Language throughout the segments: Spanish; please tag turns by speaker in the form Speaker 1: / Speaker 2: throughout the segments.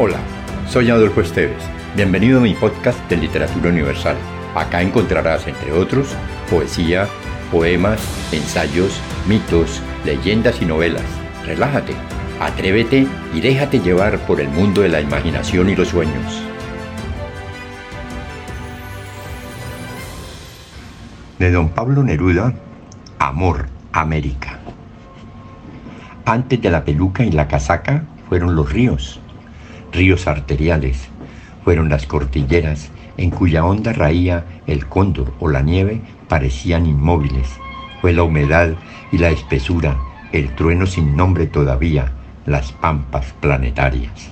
Speaker 1: Hola, soy Adolfo Esteves. Bienvenido a mi podcast de Literatura Universal. Acá encontrarás, entre otros, poesía, poemas, ensayos, mitos, leyendas y novelas. Relájate, atrévete y déjate llevar por el mundo de la imaginación y los sueños. De don Pablo Neruda, Amor, América. Antes de la peluca y la casaca fueron los ríos, ríos arteriales, fueron las cordilleras en cuya honda raía el cóndor o la nieve parecían inmóviles, fue la humedad y la espesura, el trueno sin nombre todavía, las pampas planetarias.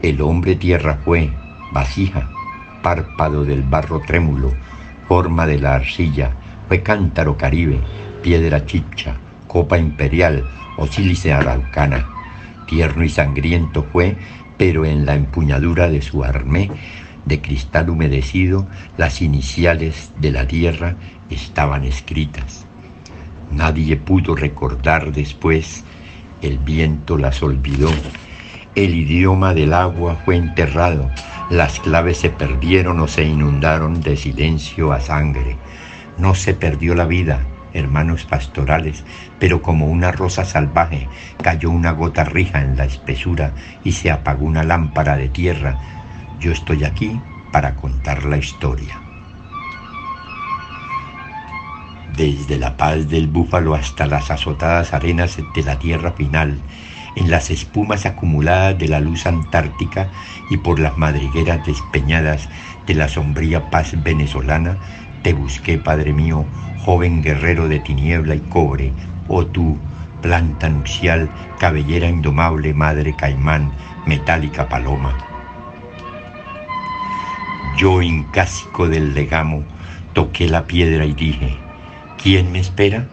Speaker 1: El hombre tierra fue, vasija, párpado del barro trémulo, forma de la arcilla, fue cántaro caribe, piedra chicha, copa imperial o sílice araucana. Tierno y sangriento fue, pero en la empuñadura de su armé de cristal humedecido las iniciales de la tierra estaban escritas. Nadie pudo recordar después, el viento las olvidó, el idioma del agua fue enterrado, las claves se perdieron o se inundaron de silencio a sangre. No se perdió la vida, hermanos pastorales, pero como una rosa salvaje cayó una gota rija en la espesura y se apagó una lámpara de tierra. Yo estoy aquí para contar la historia. Desde la paz del búfalo hasta las azotadas arenas de la tierra final, en las espumas acumuladas de la luz antártica y por las madrigueras despeñadas de la sombría paz venezolana, te busqué, Padre mío, joven guerrero de tiniebla y cobre, oh tú, planta nupcial, cabellera indomable, madre caimán, metálica paloma. Yo, incásico del legamo, toqué la piedra y dije, ¿quién me espera?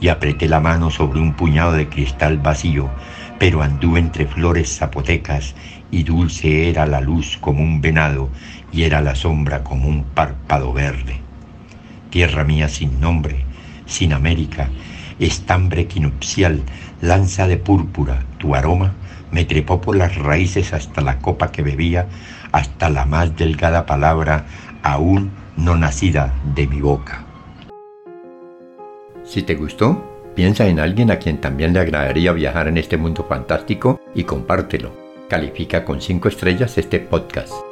Speaker 1: Y apreté la mano sobre un puñado de cristal vacío, pero anduve entre flores zapotecas y dulce era la luz como un venado y era la sombra como un párpado verde tierra mía sin nombre, sin América, estambre quinupcial, lanza de púrpura, tu aroma me trepó por las raíces hasta la copa que bebía, hasta la más delgada palabra aún no nacida de mi boca. Si te gustó, piensa en alguien a quien también le agradaría viajar en este mundo fantástico y compártelo. Califica con 5 estrellas este podcast.